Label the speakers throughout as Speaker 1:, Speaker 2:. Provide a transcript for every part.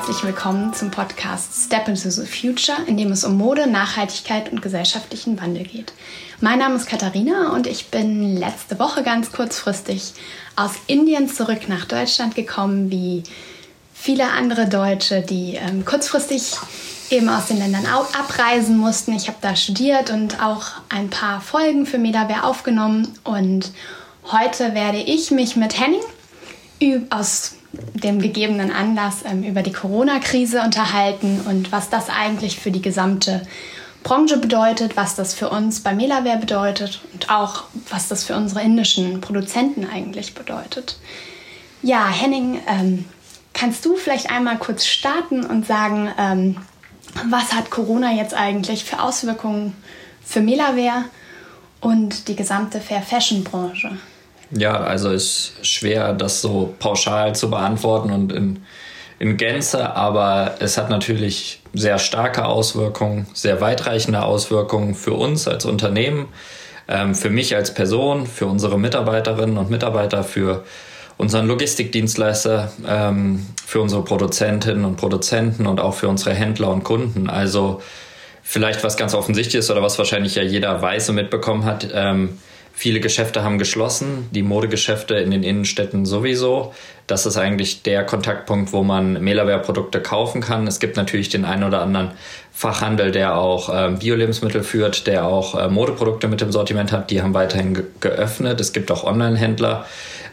Speaker 1: herzlich willkommen zum Podcast Step into the Future, in dem es um Mode, Nachhaltigkeit und gesellschaftlichen Wandel geht. Mein Name ist Katharina und ich bin letzte Woche ganz kurzfristig aus Indien zurück nach Deutschland gekommen, wie viele andere Deutsche, die ähm, kurzfristig eben aus den Ländern abreisen mussten. Ich habe da studiert und auch ein paar Folgen für Medaware aufgenommen und heute werde ich mich mit Henning aus dem gegebenen Anlass ähm, über die Corona-Krise unterhalten und was das eigentlich für die gesamte Branche bedeutet, was das für uns bei Melaware bedeutet und auch was das für unsere indischen Produzenten eigentlich bedeutet. Ja, Henning, ähm, kannst du vielleicht einmal kurz starten und sagen, ähm, was hat Corona jetzt eigentlich für Auswirkungen für Melaware und die gesamte Fair Fashion Branche?
Speaker 2: Ja, also ist schwer, das so pauschal zu beantworten und in, in Gänze, aber es hat natürlich sehr starke Auswirkungen, sehr weitreichende Auswirkungen für uns als Unternehmen, ähm, für mich als Person, für unsere Mitarbeiterinnen und Mitarbeiter, für unseren Logistikdienstleister, ähm, für unsere Produzentinnen und Produzenten und auch für unsere Händler und Kunden. Also vielleicht was ganz offensichtlich ist oder was wahrscheinlich ja jeder weiß und mitbekommen hat. Ähm, Viele Geschäfte haben geschlossen, die Modegeschäfte in den Innenstädten sowieso. Das ist eigentlich der Kontaktpunkt, wo man Melaware-Produkte kaufen kann. Es gibt natürlich den einen oder anderen Fachhandel, der auch äh, Bio-Lebensmittel führt, der auch äh, Modeprodukte mit im Sortiment hat. Die haben weiterhin ge geöffnet. Es gibt auch Online-Händler,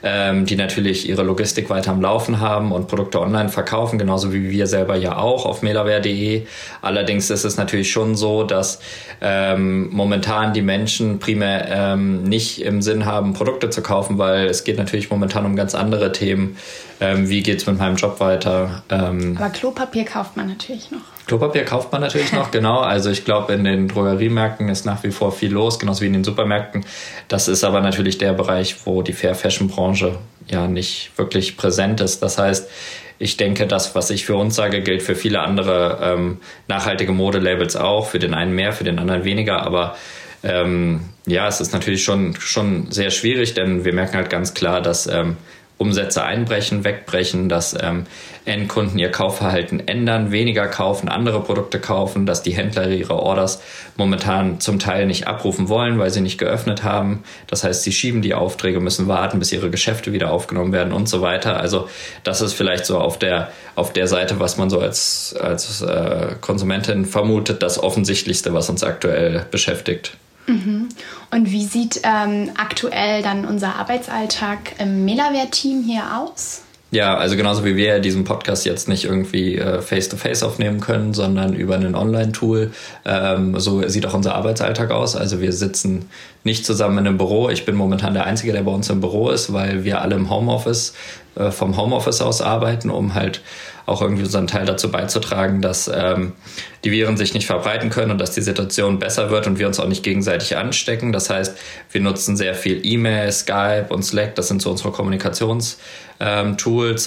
Speaker 2: ähm, die natürlich ihre Logistik weiter am Laufen haben und Produkte online verkaufen, genauso wie wir selber ja auch auf melaware.de. Allerdings ist es natürlich schon so, dass ähm, momentan die Menschen primär ähm, nicht im Sinn haben, Produkte zu kaufen, weil es geht natürlich momentan um ganz andere Themen. Ähm, wie geht es mit meinem Job weiter?
Speaker 1: Ähm, Aber Klopapier kauft man natürlich noch.
Speaker 2: Klopapier kauft man natürlich noch, genau. Also ich glaube, in den Drogeriemärkten ist nach wie vor viel los, genauso wie in den Supermärkten. Das ist aber natürlich der Bereich, wo die Fair Fashion Branche ja nicht wirklich präsent ist. Das heißt, ich denke, das, was ich für uns sage, gilt für viele andere ähm, nachhaltige Modelabels auch. Für den einen mehr, für den anderen weniger. Aber ähm, ja, es ist natürlich schon, schon sehr schwierig, denn wir merken halt ganz klar, dass ähm, Umsätze einbrechen, wegbrechen, dass ähm, Endkunden ihr Kaufverhalten ändern, weniger kaufen, andere Produkte kaufen, dass die Händler ihre Orders momentan zum Teil nicht abrufen wollen, weil sie nicht geöffnet haben. Das heißt, sie schieben die Aufträge, müssen warten, bis ihre Geschäfte wieder aufgenommen werden und so weiter. Also das ist vielleicht so auf der, auf der Seite, was man so als, als äh, Konsumentin vermutet, das Offensichtlichste, was uns aktuell beschäftigt.
Speaker 1: Mhm. Und wie sieht ähm, aktuell dann unser Arbeitsalltag im Melaware-Team hier aus?
Speaker 2: Ja, also genauso wie wir diesen Podcast jetzt nicht irgendwie äh, face-to-face -face aufnehmen können, sondern über ein Online-Tool. Ähm, so sieht auch unser Arbeitsalltag aus. Also wir sitzen nicht zusammen in einem Büro. Ich bin momentan der Einzige, der bei uns im Büro ist, weil wir alle im Homeoffice, äh, vom Homeoffice aus arbeiten, um halt auch irgendwie unseren Teil dazu beizutragen, dass ähm, die Viren sich nicht verbreiten können und dass die Situation besser wird und wir uns auch nicht gegenseitig anstecken. Das heißt, wir nutzen sehr viel E-Mail, Skype und Slack, das sind so unsere Kommunikations- ähm,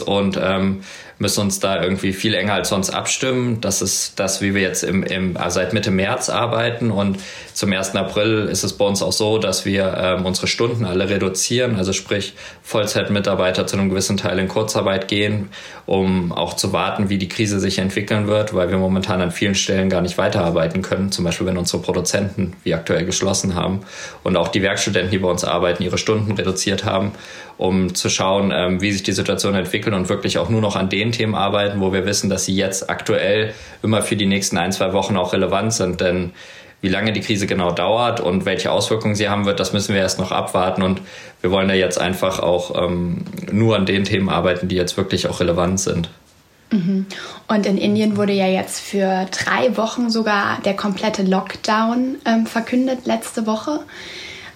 Speaker 2: und ähm, müssen uns da irgendwie viel enger als sonst abstimmen. Das ist das, wie wir jetzt im, im, also seit Mitte März arbeiten und zum 1. April ist es bei uns auch so, dass wir ähm, unsere Stunden alle reduzieren, also sprich Vollzeitmitarbeiter zu einem gewissen Teil in Kurzarbeit gehen, um auch zu warten, wie die Krise sich entwickeln wird, weil wir momentan an vielen Stellen gar nicht weiterarbeiten können, zum Beispiel wenn unsere Produzenten wie aktuell geschlossen haben und auch die Werkstudenten, die bei uns arbeiten, ihre Stunden reduziert haben, um zu schauen, ähm, wie sich die Situation entwickelt und wirklich auch nur noch an den Themen arbeiten, wo wir wissen, dass sie jetzt aktuell immer für die nächsten ein, zwei Wochen auch relevant sind. Denn wie lange die Krise genau dauert und welche Auswirkungen sie haben wird, das müssen wir erst noch abwarten. Und wir wollen da jetzt einfach auch ähm, nur an den Themen arbeiten, die jetzt wirklich auch relevant sind.
Speaker 1: Mhm. Und in Indien wurde ja jetzt für drei Wochen sogar der komplette Lockdown ähm, verkündet letzte Woche.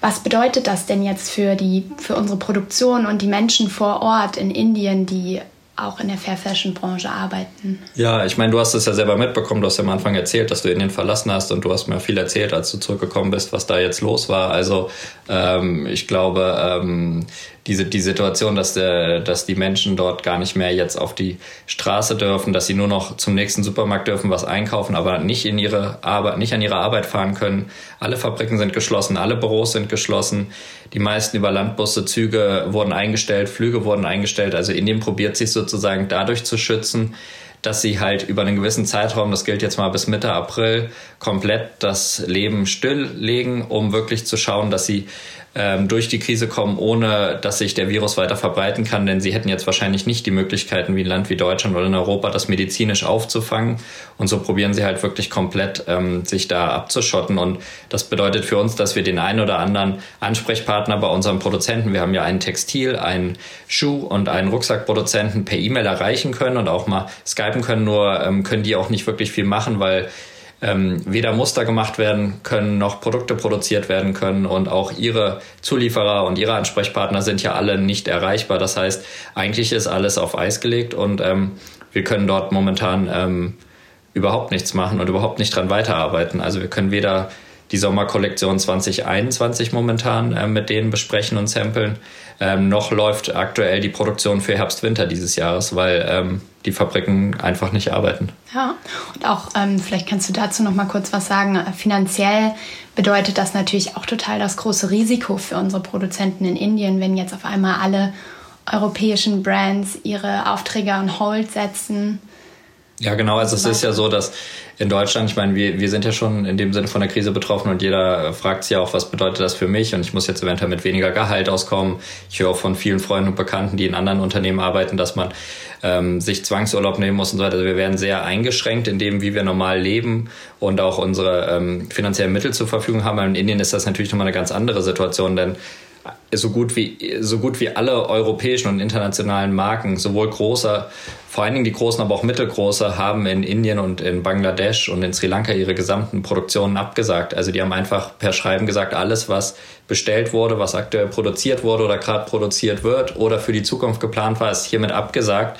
Speaker 1: Was bedeutet das denn jetzt für, die, für unsere Produktion und die Menschen vor Ort in Indien, die auch in der Fair Fashion Branche arbeiten.
Speaker 2: Ja, ich meine, du hast es ja selber mitbekommen, du hast ja am Anfang erzählt, dass du Indien verlassen hast und du hast mir viel erzählt, als du zurückgekommen bist, was da jetzt los war. Also ähm, ich glaube, ähm, diese die Situation, dass der, dass die Menschen dort gar nicht mehr jetzt auf die Straße dürfen, dass sie nur noch zum nächsten Supermarkt dürfen, was einkaufen, aber nicht in ihre Arbeit, nicht an ihre Arbeit fahren können. Alle Fabriken sind geschlossen, alle Büros sind geschlossen. Die meisten über Landbusse, Züge wurden eingestellt, Flüge wurden eingestellt. Also Indien probiert sich sozusagen dadurch zu schützen, dass sie halt über einen gewissen Zeitraum, das gilt jetzt mal bis Mitte April, komplett das Leben stilllegen, um wirklich zu schauen, dass sie ähm, durch die Krise kommen, ohne dass sich der Virus weiter verbreiten kann, denn sie hätten jetzt wahrscheinlich nicht die Möglichkeiten, wie ein Land wie Deutschland oder in Europa, das medizinisch aufzufangen. Und so probieren sie halt wirklich komplett, ähm, sich da abzuschotten. Und das bedeutet für uns, dass wir den einen oder anderen Ansprechpartner bei unserem Produzenten, wir haben ja einen Textil, einen Schuh und einen Rucksackproduzenten per E-Mail erreichen können und auch mal skypen können, nur ähm, können die auch nicht wirklich viel machen, weil ähm, weder Muster gemacht werden können, noch Produkte produziert werden können und auch ihre Zulieferer und ihre Ansprechpartner sind ja alle nicht erreichbar. Das heißt, eigentlich ist alles auf Eis gelegt und ähm, wir können dort momentan ähm, überhaupt nichts machen und überhaupt nicht dran weiterarbeiten. Also wir können weder die Sommerkollektion 2021 momentan äh, mit denen besprechen und samplen. Ähm, noch läuft aktuell die Produktion für Herbst-Winter dieses Jahres, weil ähm, die Fabriken einfach nicht arbeiten.
Speaker 1: Ja, und auch ähm, vielleicht kannst du dazu noch mal kurz was sagen. Finanziell bedeutet das natürlich auch total das große Risiko für unsere Produzenten in Indien, wenn jetzt auf einmal alle europäischen Brands ihre Aufträge on Hold setzen.
Speaker 2: Ja, genau. Also es ist ja so, dass in Deutschland, ich meine, wir, wir sind ja schon in dem Sinne von der Krise betroffen und jeder fragt sich ja auch, was bedeutet das für mich? Und ich muss jetzt eventuell mit weniger Gehalt auskommen. Ich höre auch von vielen Freunden und Bekannten, die in anderen Unternehmen arbeiten, dass man ähm, sich Zwangsurlaub nehmen muss und so weiter. Also wir werden sehr eingeschränkt in dem, wie wir normal leben und auch unsere ähm, finanziellen Mittel zur Verfügung haben. In Indien ist das natürlich nochmal eine ganz andere Situation, denn so gut wie so gut wie alle europäischen und internationalen Marken, sowohl große, vor allen Dingen die großen, aber auch mittelgroße, haben in Indien und in Bangladesch und in Sri Lanka ihre gesamten Produktionen abgesagt. Also die haben einfach per Schreiben gesagt, alles, was bestellt wurde, was aktuell produziert wurde oder gerade produziert wird oder für die Zukunft geplant war, ist hiermit abgesagt,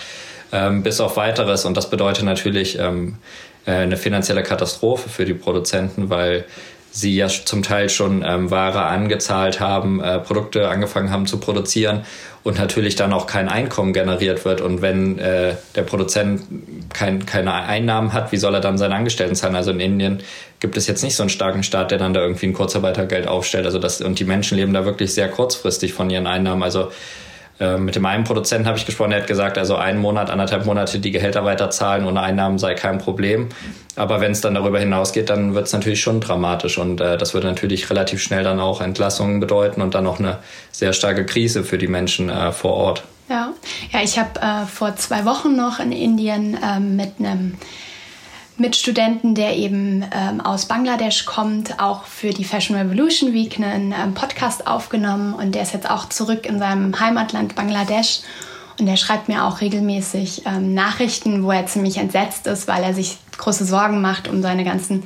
Speaker 2: ähm, bis auf weiteres. Und das bedeutet natürlich ähm, äh, eine finanzielle Katastrophe für die Produzenten, weil sie ja zum Teil schon ähm, Ware angezahlt haben, äh, Produkte angefangen haben zu produzieren und natürlich dann auch kein Einkommen generiert wird. Und wenn äh, der Produzent kein, keine Einnahmen hat, wie soll er dann seine Angestellten zahlen? Also in Indien gibt es jetzt nicht so einen starken Staat, der dann da irgendwie ein Kurzarbeitergeld aufstellt. Also das, und die Menschen leben da wirklich sehr kurzfristig von ihren Einnahmen. Also mit dem einen Produzenten habe ich gesprochen, der hat gesagt, also einen Monat, anderthalb Monate die Gehälter weiterzahlen ohne Einnahmen sei kein Problem. Aber wenn es dann darüber hinausgeht, dann wird es natürlich schon dramatisch und äh, das würde natürlich relativ schnell dann auch Entlassungen bedeuten und dann auch eine sehr starke Krise für die Menschen äh, vor Ort.
Speaker 1: Ja, ja ich habe äh, vor zwei Wochen noch in Indien ähm, mit einem mit Studenten, der eben ähm, aus Bangladesch kommt, auch für die Fashion Revolution Week einen ähm, Podcast aufgenommen. Und der ist jetzt auch zurück in seinem Heimatland Bangladesch. Und der schreibt mir auch regelmäßig ähm, Nachrichten, wo er ziemlich entsetzt ist, weil er sich große Sorgen macht um seine ganzen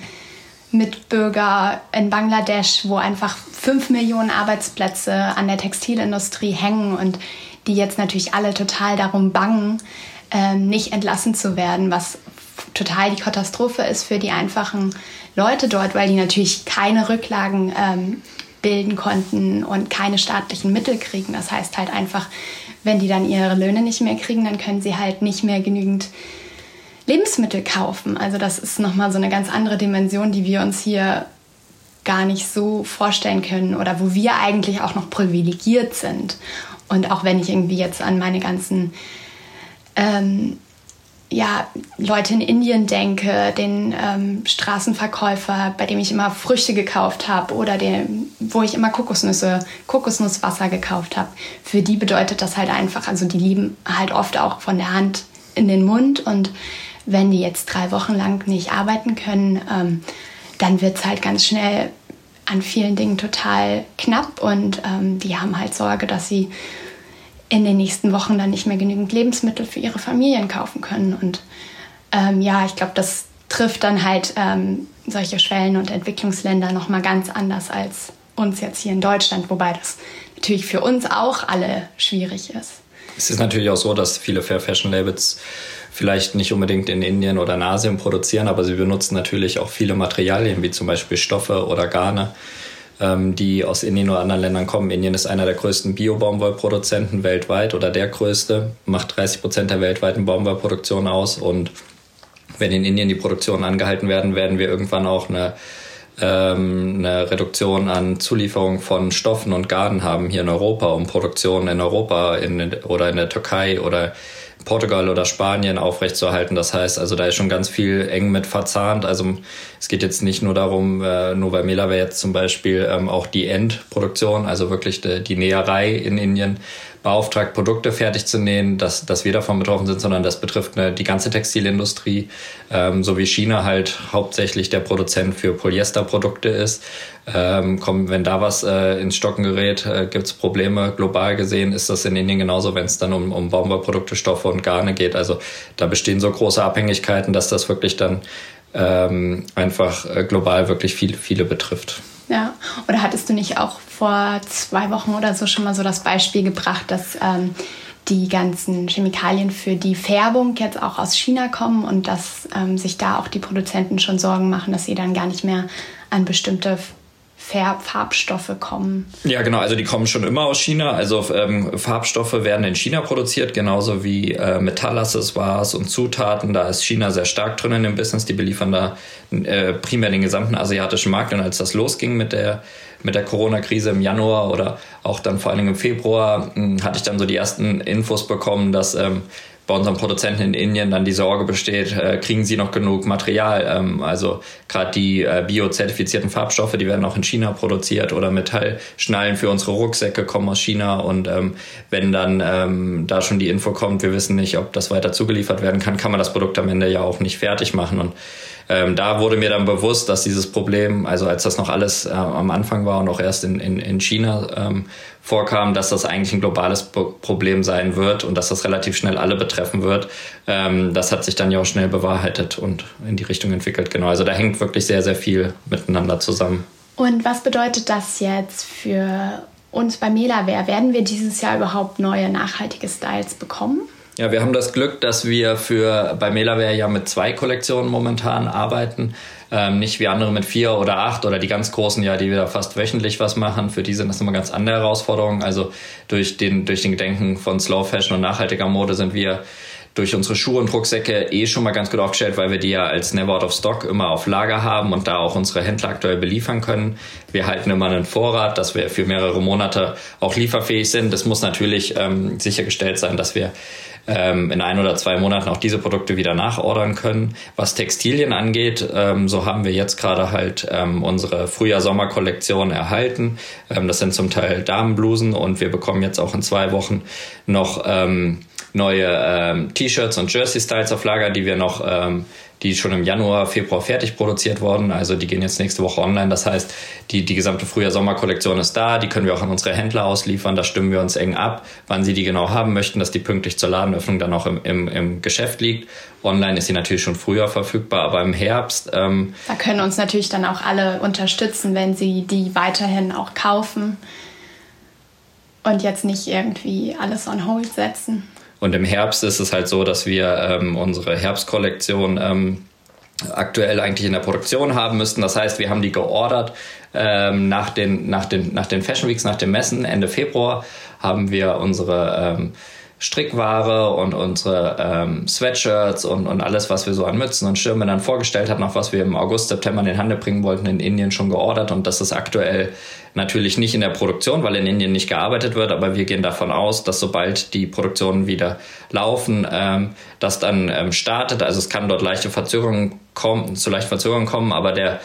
Speaker 1: Mitbürger in Bangladesch, wo einfach fünf Millionen Arbeitsplätze an der Textilindustrie hängen und die jetzt natürlich alle total darum bangen, ähm, nicht entlassen zu werden, was total die Katastrophe ist für die einfachen Leute dort, weil die natürlich keine Rücklagen ähm, bilden konnten und keine staatlichen Mittel kriegen. Das heißt halt einfach, wenn die dann ihre Löhne nicht mehr kriegen, dann können sie halt nicht mehr genügend Lebensmittel kaufen. Also das ist nochmal so eine ganz andere Dimension, die wir uns hier gar nicht so vorstellen können oder wo wir eigentlich auch noch privilegiert sind. Und auch wenn ich irgendwie jetzt an meine ganzen ähm, ja, Leute in Indien denke, den ähm, Straßenverkäufer, bei dem ich immer Früchte gekauft habe oder den, wo ich immer Kokosnüsse, Kokosnusswasser gekauft habe, für die bedeutet das halt einfach, also die lieben halt oft auch von der Hand in den Mund. Und wenn die jetzt drei Wochen lang nicht arbeiten können, ähm, dann wird es halt ganz schnell an vielen Dingen total knapp. Und ähm, die haben halt Sorge, dass sie in den nächsten Wochen dann nicht mehr genügend Lebensmittel für ihre Familien kaufen können. Und ähm, ja, ich glaube, das trifft dann halt ähm, solche Schwellen- und Entwicklungsländer nochmal ganz anders als uns jetzt hier in Deutschland, wobei das natürlich für uns auch alle schwierig ist.
Speaker 2: Es ist natürlich auch so, dass viele Fair Fashion Labels vielleicht nicht unbedingt in Indien oder in Asien produzieren, aber sie benutzen natürlich auch viele Materialien, wie zum Beispiel Stoffe oder Garne, ähm, die aus Indien oder anderen Ländern kommen. Indien ist einer der größten Bio-Baumwollproduzenten weltweit oder der größte, macht 30 Prozent der weltweiten Baumwollproduktion aus. Und wenn in Indien die Produktionen angehalten werden, werden wir irgendwann auch eine ähm, eine Reduktion an Zulieferung von Stoffen und Garden haben hier in Europa, um Produktionen in Europa in, oder in der Türkei oder Portugal oder Spanien aufrechtzuerhalten. Das heißt, also da ist schon ganz viel eng mit verzahnt. Also es geht jetzt nicht nur darum, äh, nur bei Melaware jetzt zum Beispiel ähm, auch die Endproduktion, also wirklich die, die Näherei in Indien beauftragt, Produkte fertig zu nähen, dass, dass wir davon betroffen sind, sondern das betrifft eine, die ganze Textilindustrie, ähm, so wie China halt hauptsächlich der Produzent für Polyesterprodukte ist. Ähm, komm, wenn da was äh, ins Stocken gerät, äh, gibt es Probleme. Global gesehen ist das in Indien genauso, wenn es dann um, um Baumwollprodukte, Stoffe und Garne geht. Also da bestehen so große Abhängigkeiten, dass das wirklich dann ähm, einfach äh, global wirklich viel, viele betrifft.
Speaker 1: Ja, oder hattest du nicht auch vor zwei Wochen oder so schon mal so das Beispiel gebracht, dass ähm, die ganzen Chemikalien für die Färbung jetzt auch aus China kommen und dass ähm, sich da auch die Produzenten schon Sorgen machen, dass sie dann gar nicht mehr an bestimmte Farbstoffe kommen.
Speaker 2: Ja, genau. Also die kommen schon immer aus China. Also ähm, Farbstoffe werden in China produziert, genauso wie äh, Metallaccessoires und Zutaten. Da ist China sehr stark drin in dem Business. Die beliefern da äh, primär den gesamten asiatischen Markt. Und als das losging mit der mit der Corona-Krise im Januar oder auch dann vor allen Dingen im Februar, hm, hatte ich dann so die ersten Infos bekommen, dass ähm, bei unseren Produzenten in Indien dann die Sorge besteht, äh, kriegen sie noch genug Material? Ähm, also gerade die äh, biozertifizierten Farbstoffe, die werden auch in China produziert oder Metallschnallen für unsere Rucksäcke kommen aus China und ähm, wenn dann ähm, da schon die Info kommt, wir wissen nicht, ob das weiter zugeliefert werden kann, kann man das Produkt am Ende ja auch nicht fertig machen und ähm, da wurde mir dann bewusst, dass dieses Problem, also als das noch alles äh, am Anfang war und auch erst in, in, in China ähm, vorkam, dass das eigentlich ein globales Problem sein wird und dass das relativ schnell alle betreffen wird. Ähm, das hat sich dann ja auch schnell bewahrheitet und in die Richtung entwickelt. Genau, also da hängt wirklich sehr, sehr viel miteinander zusammen.
Speaker 1: Und was bedeutet das jetzt für uns bei Melaware? Werden wir dieses Jahr überhaupt neue nachhaltige Styles bekommen?
Speaker 2: Ja, wir haben das Glück, dass wir für bei Melaware ja mit zwei Kollektionen momentan arbeiten. Ähm, nicht wie andere mit vier oder acht oder die ganz großen, ja, die wieder fast wöchentlich was machen. Für die sind das immer ganz andere Herausforderungen. Also durch den, durch den Gedenken von Slow Fashion und nachhaltiger Mode sind wir durch unsere Schuhe und Rucksäcke eh schon mal ganz gut aufgestellt, weil wir die ja als Never Out of Stock immer auf Lager haben und da auch unsere Händler aktuell beliefern können. Wir halten immer einen Vorrat, dass wir für mehrere Monate auch lieferfähig sind. Das muss natürlich ähm, sichergestellt sein, dass wir ähm, in ein oder zwei Monaten auch diese Produkte wieder nachordern können. Was Textilien angeht, ähm, so haben wir jetzt gerade halt ähm, unsere Frühjahr-Sommer-Kollektion erhalten. Ähm, das sind zum Teil Damenblusen und wir bekommen jetzt auch in zwei Wochen noch ähm, neue ähm, T-Shirts und Jersey-Styles auf Lager, die wir noch die schon im Januar, Februar fertig produziert wurden. Also die gehen jetzt nächste Woche online. Das heißt, die, die gesamte Frühjahr-Sommer-Kollektion ist da. Die können wir auch an unsere Händler ausliefern. Da stimmen wir uns eng ab, wann sie die genau haben möchten, dass die pünktlich zur Ladenöffnung dann auch im, im, im Geschäft liegt. Online ist sie natürlich schon früher verfügbar, aber im Herbst. Ähm,
Speaker 1: da können uns natürlich dann auch alle unterstützen, wenn sie die weiterhin auch kaufen und jetzt nicht irgendwie alles on hold setzen.
Speaker 2: Und im Herbst ist es halt so, dass wir ähm, unsere Herbstkollektion ähm, aktuell eigentlich in der Produktion haben müssten. Das heißt, wir haben die geordert ähm, nach, den, nach, den, nach den Fashion Weeks, nach den Messen. Ende Februar haben wir unsere ähm, Strickware und unsere ähm, Sweatshirts und, und alles, was wir so an Mützen und Schirmen dann vorgestellt hatten, auch was wir im August, September in den Handel bringen wollten, in Indien schon geordert. Und das ist aktuell natürlich nicht in der Produktion, weil in Indien nicht gearbeitet wird. Aber wir gehen davon aus, dass sobald die Produktionen wieder laufen, ähm, das dann ähm, startet. Also es kann dort leichte Verzögerungen kommen, zu leichten Verzögerungen kommen, aber der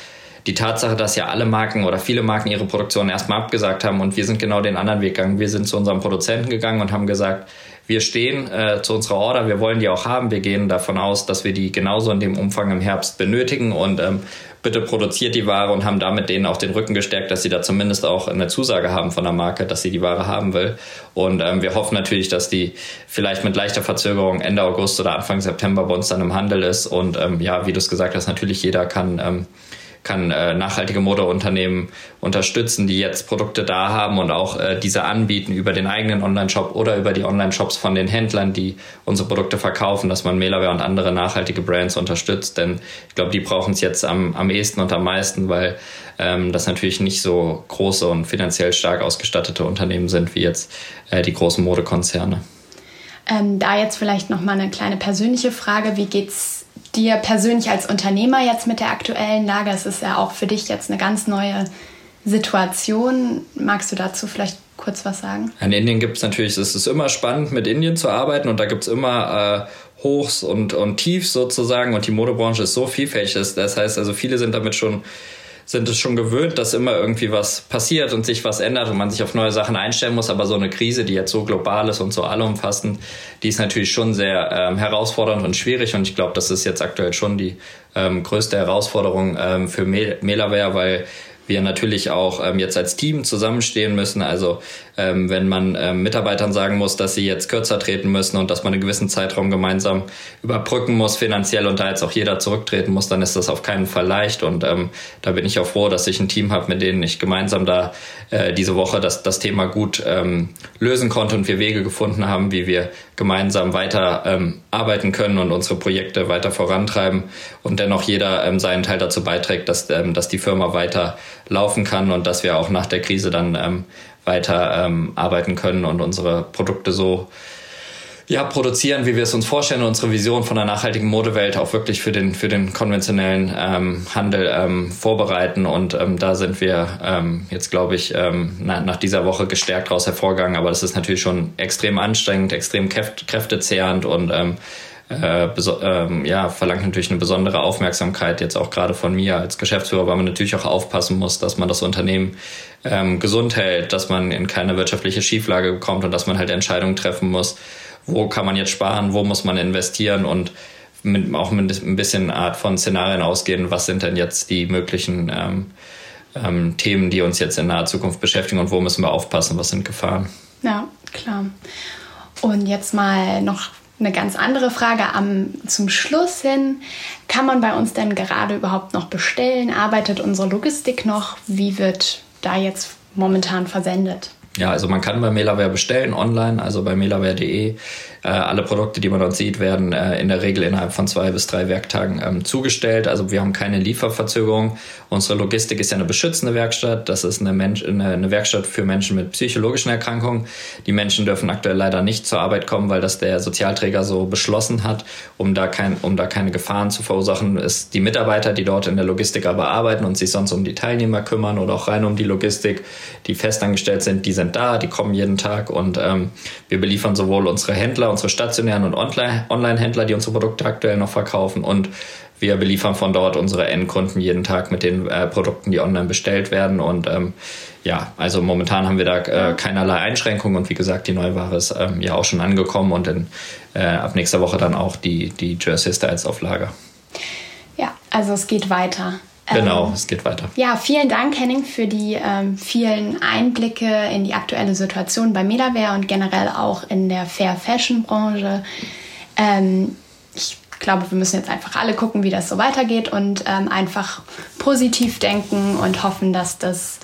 Speaker 2: die Tatsache, dass ja alle Marken oder viele Marken ihre Produktion erstmal abgesagt haben und wir sind genau den anderen Weg gegangen. Wir sind zu unserem Produzenten gegangen und haben gesagt, wir stehen äh, zu unserer Order, wir wollen die auch haben. Wir gehen davon aus, dass wir die genauso in dem Umfang im Herbst benötigen und ähm, bitte produziert die Ware und haben damit denen auch den Rücken gestärkt, dass sie da zumindest auch eine Zusage haben von der Marke, dass sie die Ware haben will. Und ähm, wir hoffen natürlich, dass die vielleicht mit leichter Verzögerung Ende August oder Anfang September bei uns dann im Handel ist. Und ähm, ja, wie du es gesagt hast, natürlich jeder kann ähm, kann äh, nachhaltige Modeunternehmen unterstützen, die jetzt Produkte da haben und auch äh, diese anbieten über den eigenen Online-Shop oder über die Online-Shops von den Händlern, die unsere Produkte verkaufen, dass man Melaware und andere nachhaltige Brands unterstützt. Denn ich glaube, die brauchen es jetzt am, am ehesten und am meisten, weil ähm, das natürlich nicht so große und finanziell stark ausgestattete Unternehmen sind wie jetzt äh, die großen Modekonzerne.
Speaker 1: Ähm, da jetzt vielleicht noch mal eine kleine persönliche Frage: Wie geht's dir persönlich als Unternehmer jetzt mit der aktuellen Lage? Es ist ja auch für dich jetzt eine ganz neue Situation. Magst du dazu vielleicht kurz was sagen?
Speaker 2: In Indien gibt es natürlich, es ist immer spannend, mit Indien zu arbeiten und da gibt es immer äh, Hochs und, und Tiefs sozusagen und die Modebranche ist so vielfältig. Das heißt also, viele sind damit schon sind es schon gewöhnt, dass immer irgendwie was passiert und sich was ändert und man sich auf neue Sachen einstellen muss. Aber so eine Krise, die jetzt so global ist und so allumfassend, die ist natürlich schon sehr ähm, herausfordernd und schwierig. Und ich glaube, das ist jetzt aktuell schon die ähm, größte Herausforderung ähm, für Melaware, weil wir natürlich auch ähm, jetzt als Team zusammenstehen müssen. Also ähm, wenn man ähm, Mitarbeitern sagen muss, dass sie jetzt kürzer treten müssen und dass man einen gewissen Zeitraum gemeinsam überbrücken muss finanziell und da jetzt auch jeder zurücktreten muss, dann ist das auf keinen Fall leicht. Und ähm, da bin ich auch froh, dass ich ein Team habe, mit denen ich gemeinsam da äh, diese Woche das, das Thema gut ähm, lösen konnte und wir Wege gefunden haben, wie wir gemeinsam weiter ähm, arbeiten können und unsere Projekte weiter vorantreiben und dennoch jeder ähm, seinen Teil dazu beiträgt, dass, ähm, dass die Firma weiter laufen kann und dass wir auch nach der Krise dann ähm, weiter ähm, arbeiten können und unsere Produkte so ja, produzieren, wie wir es uns vorstellen, unsere Vision von einer nachhaltigen Modewelt auch wirklich für den, für den konventionellen ähm, Handel ähm, vorbereiten. Und ähm, da sind wir ähm, jetzt, glaube ich, ähm, na, nach dieser Woche gestärkt daraus hervorgegangen. Aber das ist natürlich schon extrem anstrengend, extrem kräftezehrend und ähm, äh, ähm, ja, verlangt natürlich eine besondere Aufmerksamkeit, jetzt auch gerade von mir. Als Geschäftsführer, weil man natürlich auch aufpassen muss, dass man das Unternehmen ähm, gesund hält, dass man in keine wirtschaftliche Schieflage kommt und dass man halt Entscheidungen treffen muss, wo kann man jetzt sparen, wo muss man investieren? Und mit, auch mit ein bisschen Art von Szenarien ausgehen, was sind denn jetzt die möglichen ähm, ähm, Themen, die uns jetzt in naher Zukunft beschäftigen? Und wo müssen wir aufpassen, was sind Gefahren.
Speaker 1: Ja, klar. Und jetzt mal noch eine ganz andere Frage am, zum Schluss hin. Kann man bei uns denn gerade überhaupt noch bestellen? Arbeitet unsere Logistik noch? Wie wird da jetzt momentan versendet?
Speaker 2: Ja, also man kann bei Melaware bestellen online, also bei melaware.de. Äh, alle Produkte, die man dort sieht, werden äh, in der Regel innerhalb von zwei bis drei Werktagen ähm, zugestellt. Also wir haben keine Lieferverzögerung. Unsere Logistik ist ja eine beschützende Werkstatt. Das ist eine, Mensch, eine, eine Werkstatt für Menschen mit psychologischen Erkrankungen. Die Menschen dürfen aktuell leider nicht zur Arbeit kommen, weil das der Sozialträger so beschlossen hat, um da, kein, um da keine Gefahren zu verursachen. Ist die Mitarbeiter, die dort in der Logistik aber arbeiten und sich sonst um die Teilnehmer kümmern oder auch rein um die Logistik, die festangestellt sind, die sind da, die kommen jeden Tag und ähm, wir beliefern sowohl unsere Händler unsere stationären und Online-Händler, die unsere Produkte aktuell noch verkaufen und wir beliefern von dort unsere Endkunden jeden Tag mit den äh, Produkten, die online bestellt werden. Und ähm, ja, also momentan haben wir da äh, keinerlei Einschränkungen und wie gesagt, die Neuware ist ähm, ja auch schon angekommen und in, äh, ab nächster Woche dann auch die, die Jersey Styles auf Lager.
Speaker 1: Ja, also es geht weiter.
Speaker 2: Genau, ähm, es geht weiter.
Speaker 1: Ja, vielen Dank, Henning, für die ähm, vielen Einblicke in die aktuelle Situation bei Melaware und generell auch in der Fair Fashion Branche. Ähm, ich glaube, wir müssen jetzt einfach alle gucken, wie das so weitergeht und ähm, einfach positiv denken und hoffen, dass das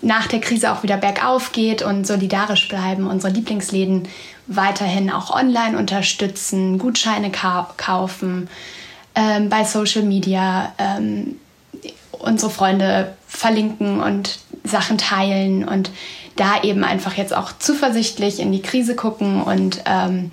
Speaker 1: nach der Krise auch wieder bergauf geht und solidarisch bleiben, unsere Lieblingsläden weiterhin auch online unterstützen, Gutscheine ka kaufen, ähm, bei Social Media ähm, unsere Freunde verlinken und Sachen teilen und da eben einfach jetzt auch zuversichtlich in die Krise gucken und ähm,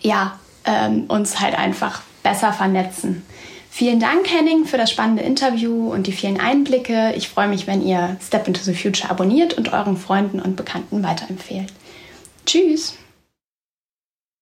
Speaker 1: ja, ähm, uns halt einfach besser vernetzen. Vielen Dank, Henning, für das spannende Interview und die vielen Einblicke. Ich freue mich, wenn ihr Step into the Future abonniert und euren Freunden und Bekannten weiterempfehlt. Tschüss!